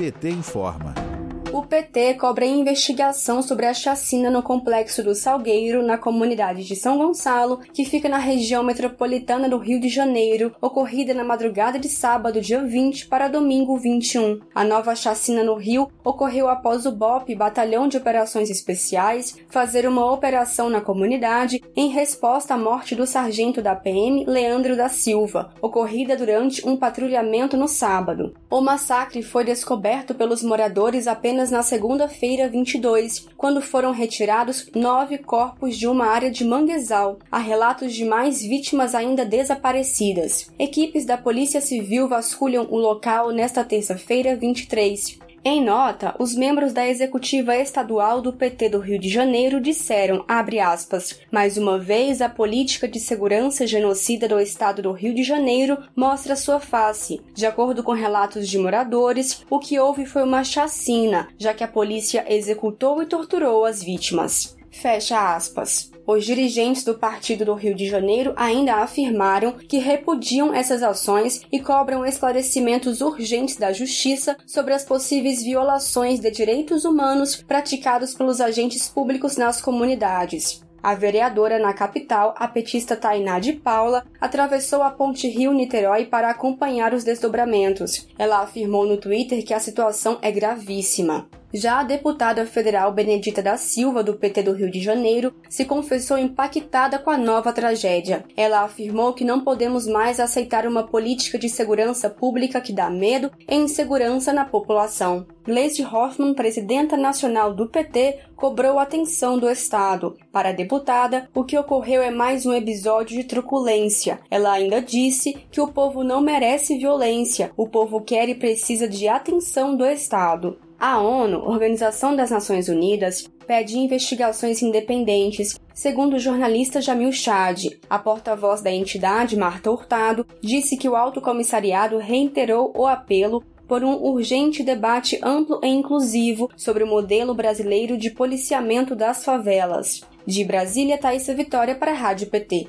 PT informa. O PT cobra investigação sobre a chacina no complexo do Salgueiro, na comunidade de São Gonçalo, que fica na região metropolitana do Rio de Janeiro, ocorrida na madrugada de sábado, dia 20, para domingo 21. A nova chacina no Rio ocorreu após o BOP, Batalhão de Operações Especiais, fazer uma operação na comunidade em resposta à morte do sargento da PM, Leandro da Silva, ocorrida durante um patrulhamento no sábado. O massacre foi descoberto pelos moradores apenas apenas na segunda-feira 22, quando foram retirados nove corpos de uma área de manguezal. Há relatos de mais vítimas ainda desaparecidas. Equipes da Polícia Civil vasculham o local nesta terça-feira 23. Em nota, os membros da executiva estadual do PT do Rio de Janeiro disseram, aspas, mais uma vez a política de segurança genocida do estado do Rio de Janeiro mostra sua face. De acordo com relatos de moradores, o que houve foi uma chacina, já que a polícia executou e torturou as vítimas. Fecha aspas. Os dirigentes do Partido do Rio de Janeiro ainda afirmaram que repudiam essas ações e cobram esclarecimentos urgentes da Justiça sobre as possíveis violações de direitos humanos praticados pelos agentes públicos nas comunidades. A vereadora na capital, a petista Tainá de Paula, atravessou a ponte Rio-Niterói para acompanhar os desdobramentos. Ela afirmou no Twitter que a situação é gravíssima. Já a deputada federal Benedita da Silva, do PT do Rio de Janeiro, se confessou impactada com a nova tragédia. Ela afirmou que não podemos mais aceitar uma política de segurança pública que dá medo e insegurança na população. Gleisi Hoffmann, presidenta nacional do PT, cobrou atenção do Estado. Para a deputada, o que ocorreu é mais um episódio de truculência. Ela ainda disse que o povo não merece violência, o povo quer e precisa de atenção do Estado. A ONU, Organização das Nações Unidas, pede investigações independentes. Segundo o jornalista Jamil Chad, a porta-voz da entidade, Marta Hurtado, disse que o Alto Comissariado reiterou o apelo por um urgente debate amplo e inclusivo sobre o modelo brasileiro de policiamento das favelas. De Brasília, Thaisa Vitória para a Rádio PT.